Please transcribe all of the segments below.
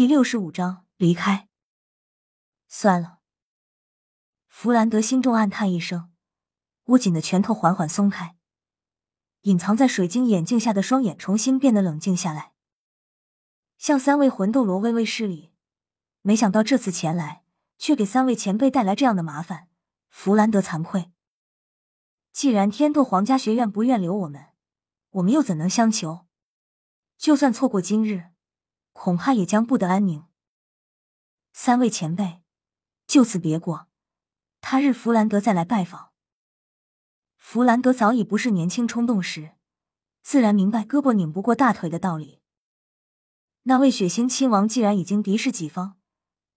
第六十五章离开。算了，弗兰德心中暗叹一声，握紧的拳头缓缓松开，隐藏在水晶眼镜下的双眼重新变得冷静下来，向三位魂斗罗微微施礼。没想到这次前来，却给三位前辈带来这样的麻烦，弗兰德惭愧。既然天斗皇家学院不愿留我们，我们又怎能相求？就算错过今日，恐怕也将不得安宁。三位前辈，就此别过，他日弗兰德再来拜访。弗兰德早已不是年轻冲动时，自然明白胳膊拧不过大腿的道理。那位血腥亲王既然已经敌视己方，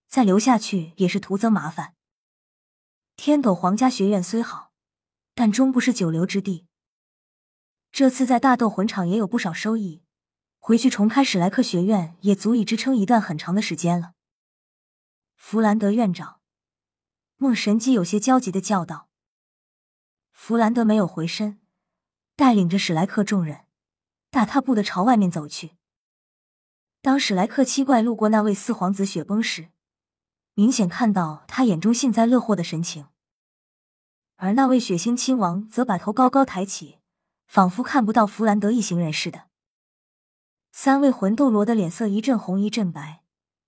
再留下去也是徒增麻烦。天斗皇家学院虽好，但终不是久留之地。这次在大斗魂场也有不少收益。回去重开史莱克学院也足以支撑一段很长的时间了。弗兰德院长，梦神机有些焦急的叫道。弗兰德没有回身，带领着史莱克众人大踏步的朝外面走去。当史莱克七怪路过那位四皇子雪崩时，明显看到他眼中幸灾乐祸的神情，而那位血腥亲王则把头高高抬起，仿佛看不到弗兰德一行人似的。三位魂斗罗的脸色一阵红一阵白，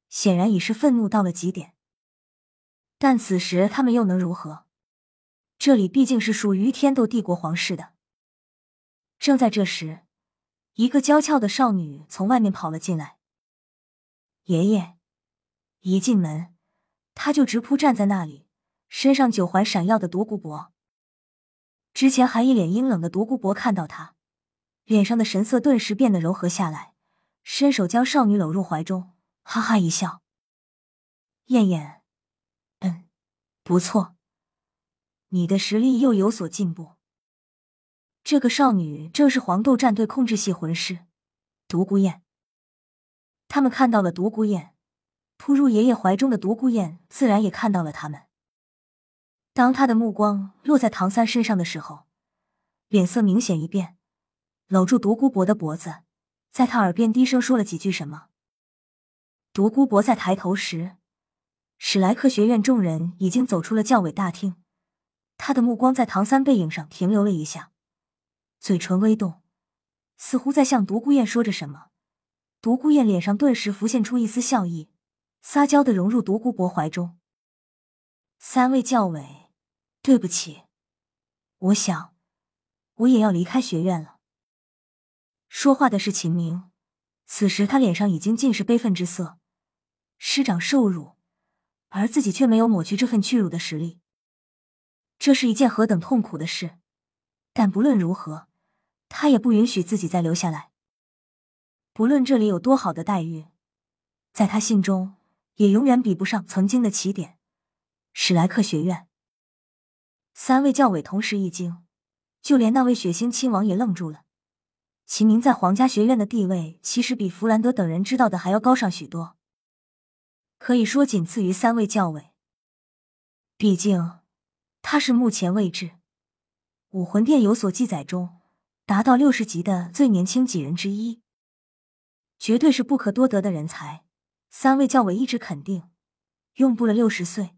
显然已是愤怒到了极点。但此时他们又能如何？这里毕竟是属于天斗帝国皇室的。正在这时，一个娇俏的少女从外面跑了进来。爷爷一进门，他就直扑站在那里，身上九环闪耀的独孤博。之前还一脸阴冷的独孤博看到他，脸上的神色顿时变得柔和下来。伸手将少女搂入怀中，哈哈一笑。燕燕，嗯，不错，你的实力又有所进步。这个少女正是黄豆战队控制系魂师独孤雁。他们看到了独孤雁，扑入爷爷怀中的独孤雁自然也看到了他们。当他的目光落在唐三身上的时候，脸色明显一变，搂住独孤博的脖子。在他耳边低声说了几句什么。独孤博在抬头时，史莱克学院众人已经走出了教委大厅。他的目光在唐三背影上停留了一下，嘴唇微动，似乎在向独孤雁说着什么。独孤雁脸上顿时浮现出一丝笑意，撒娇的融入独孤博怀中。三位教委，对不起，我想我也要离开学院了。说话的是秦明，此时他脸上已经尽是悲愤之色。师长受辱，而自己却没有抹去这份屈辱的实力，这是一件何等痛苦的事！但不论如何，他也不允许自己再留下来。不论这里有多好的待遇，在他心中也永远比不上曾经的起点——史莱克学院。三位教委同时一惊，就连那位血腥亲王也愣住了。秦明在皇家学院的地位，其实比弗兰德等人知道的还要高上许多，可以说仅次于三位教委。毕竟他是目前位置武魂殿有所记载中达到六十级的最年轻几人之一，绝对是不可多得的人才。三位教委一直肯定，用不了六十岁，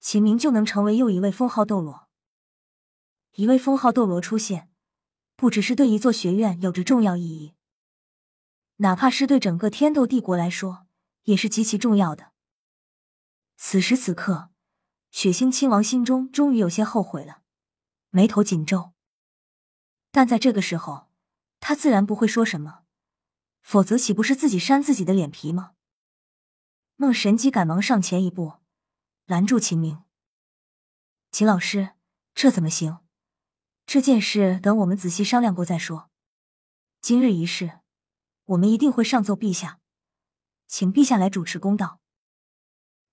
秦明就能成为又一位封号斗罗。一位封号斗罗出现。不只是对一座学院有着重要意义，哪怕是对整个天斗帝国来说，也是极其重要的。此时此刻，血腥亲王心中终于有些后悔了，眉头紧皱。但在这个时候，他自然不会说什么，否则岂不是自己扇自己的脸皮吗？孟神机赶忙上前一步，拦住秦明：“秦老师，这怎么行？”这件事等我们仔细商量过再说。今日一事，我们一定会上奏陛下，请陛下来主持公道。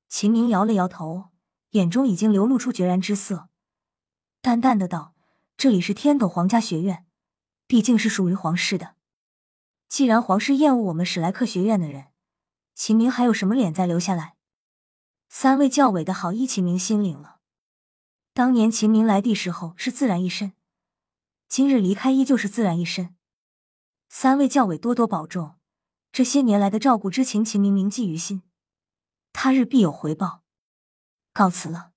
秦明摇了摇头，眼中已经流露出决然之色，淡淡的道：“这里是天斗皇家学院，毕竟是属于皇室的。既然皇室厌恶我们史莱克学院的人，秦明还有什么脸再留下来？”三位教委的好意，秦明心领了。当年秦明来的时候是自然一身。今日离开依旧是自然一身。三位教委多多保重，这些年来的照顾之情，秦明铭记于心，他日必有回报。告辞了。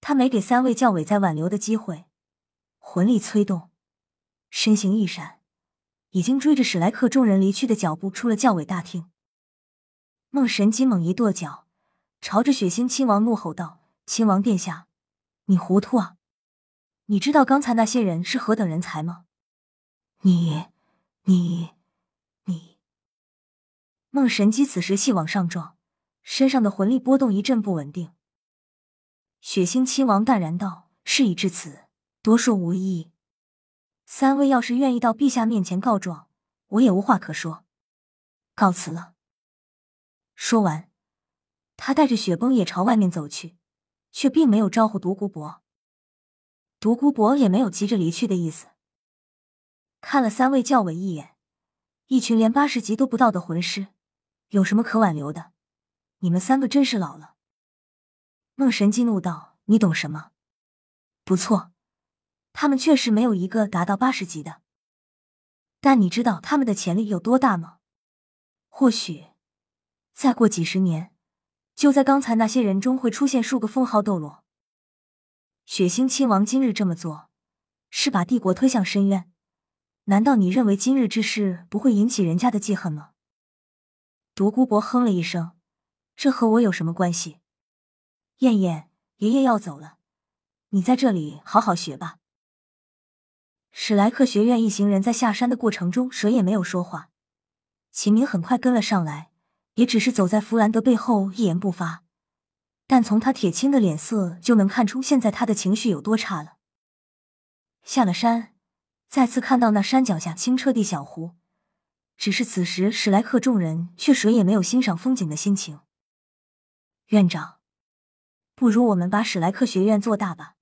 他没给三位教委再挽留的机会，魂力催动，身形一闪，已经追着史莱克众人离去的脚步出了教委大厅。孟神机猛一跺脚，朝着血腥亲王怒吼道：“亲王殿下，你糊涂啊！你知道刚才那些人是何等人才吗？你，你，你！”孟神机此时气往上撞，身上的魂力波动一阵不稳定。血腥亲王淡然道：“事已至此，多说无益。三位要是愿意到陛下面前告状，我也无话可说。告辞了。”说完，他带着雪崩也朝外面走去，却并没有招呼独孤博。独孤博也没有急着离去的意思。看了三位教委一眼，一群连八十级都不到的魂师，有什么可挽留的？你们三个真是老了。孟神激怒道：“你懂什么？不错，他们确实没有一个达到八十级的。但你知道他们的潜力有多大吗？或许再过几十年，就在刚才那些人中会出现数个封号斗罗。血腥亲王今日这么做，是把帝国推向深渊。难道你认为今日之事不会引起人家的记恨吗？”独孤博哼了一声：“这和我有什么关系？”燕燕，爷爷要走了，你在这里好好学吧。史莱克学院一行人在下山的过程中，谁也没有说话。秦明很快跟了上来，也只是走在弗兰德背后，一言不发。但从他铁青的脸色就能看出，现在他的情绪有多差了。下了山，再次看到那山脚下清澈的小湖，只是此时史莱克众人却谁也没有欣赏风景的心情。院长。不如我们把史莱克学院做大吧。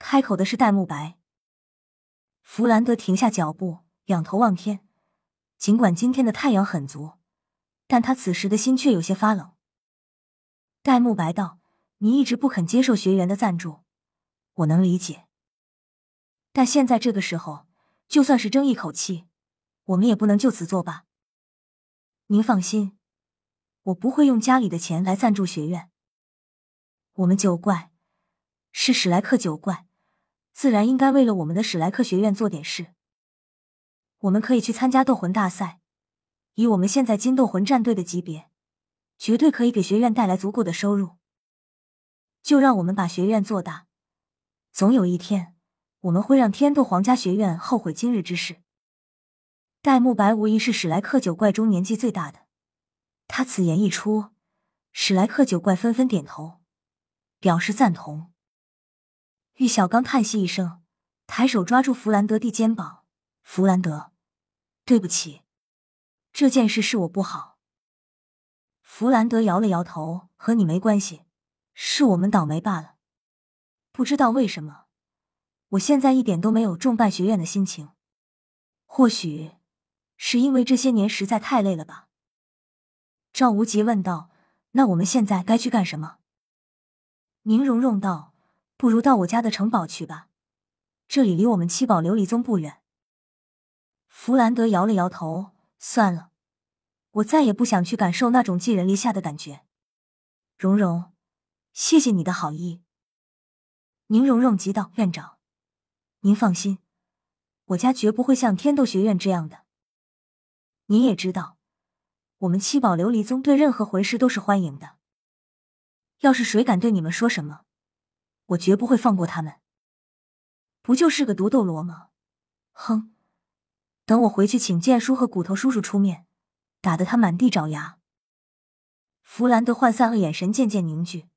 开口的是戴沐白。弗兰德停下脚步，仰头望天。尽管今天的太阳很足，但他此时的心却有些发冷。戴沐白道：“你一直不肯接受学员的赞助，我能理解。但现在这个时候，就算是争一口气，我们也不能就此作罢。您放心，我不会用家里的钱来赞助学院。”我们九怪是史莱克九怪，自然应该为了我们的史莱克学院做点事。我们可以去参加斗魂大赛，以我们现在金斗魂战队的级别，绝对可以给学院带来足够的收入。就让我们把学院做大，总有一天我们会让天斗皇家学院后悔今日之事。戴沐白无疑是史莱克九怪中年纪最大的，他此言一出，史莱克九怪纷纷点头。表示赞同。玉小刚叹息一声，抬手抓住弗兰德的肩膀：“弗兰德，对不起，这件事是我不好。”弗兰德摇了摇头：“和你没关系，是我们倒霉罢了。不知道为什么，我现在一点都没有重办学院的心情。或许是因为这些年实在太累了吧？”赵无极问道：“那我们现在该去干什么？”宁荣荣道：“不如到我家的城堡去吧，这里离我们七宝琉璃宗不远。”弗兰德摇了摇头：“算了，我再也不想去感受那种寄人篱下的感觉。”蓉蓉，谢谢你的好意。宁荣荣急道：“院长，您放心，我家绝不会像天斗学院这样的。您也知道，我们七宝琉璃宗对任何魂师都是欢迎的。”要是谁敢对你们说什么，我绝不会放过他们。不就是个毒斗罗吗？哼！等我回去请剑叔和骨头叔叔出面，打得他满地找牙。弗兰德涣散的眼神渐渐凝聚，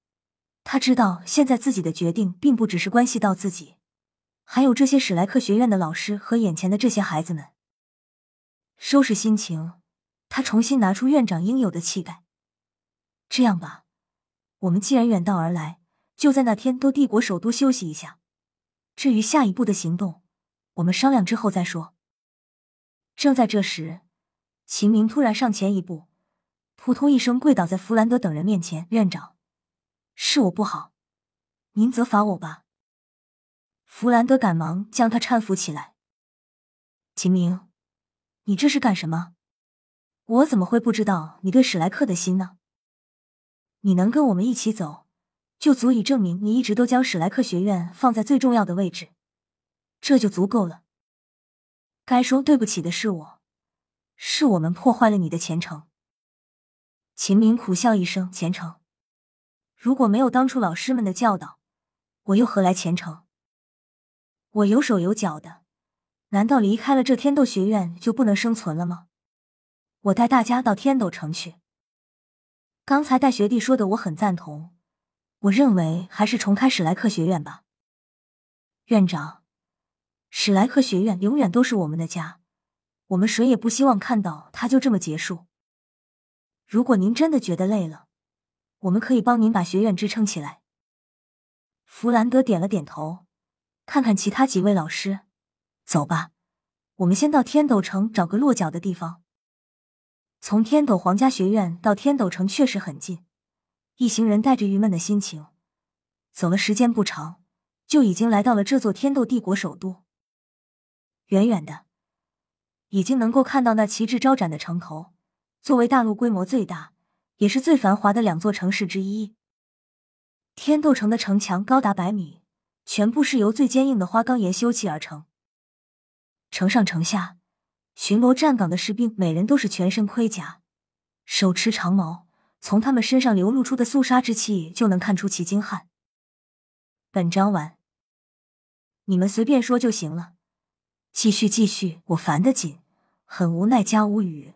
他知道现在自己的决定并不只是关系到自己，还有这些史莱克学院的老师和眼前的这些孩子们。收拾心情，他重新拿出院长应有的气概。这样吧。我们既然远道而来，就在那天都帝国首都休息一下。至于下一步的行动，我们商量之后再说。正在这时，秦明突然上前一步，扑通一声跪倒在弗兰德等人面前：“院长，是我不好，您责罚我吧。”弗兰德赶忙将他搀扶起来。秦明，你这是干什么？我怎么会不知道你对史莱克的心呢？你能跟我们一起走，就足以证明你一直都将史莱克学院放在最重要的位置，这就足够了。该说对不起的是我，是我们破坏了你的前程。秦明苦笑一声：“前程？如果没有当初老师们的教导，我又何来前程？我有手有脚的，难道离开了这天斗学院就不能生存了吗？我带大家到天斗城去。”刚才戴学弟说的，我很赞同。我认为还是重开史莱克学院吧。院长，史莱克学院永远都是我们的家，我们谁也不希望看到它就这么结束。如果您真的觉得累了，我们可以帮您把学院支撑起来。弗兰德点了点头，看看其他几位老师，走吧，我们先到天斗城找个落脚的地方。从天斗皇家学院到天斗城确实很近，一行人带着郁闷的心情走了，时间不长，就已经来到了这座天斗帝国首都。远远的，已经能够看到那旗帜招展的城头。作为大陆规模最大，也是最繁华的两座城市之一，天斗城的城墙高达百米，全部是由最坚硬的花岗岩修砌而成。城上城下。巡逻站岗的士兵，每人都是全身盔甲，手持长矛，从他们身上流露出的肃杀之气就能看出其精悍。本章完，你们随便说就行了。继续继续，我烦得紧，很无奈加无语。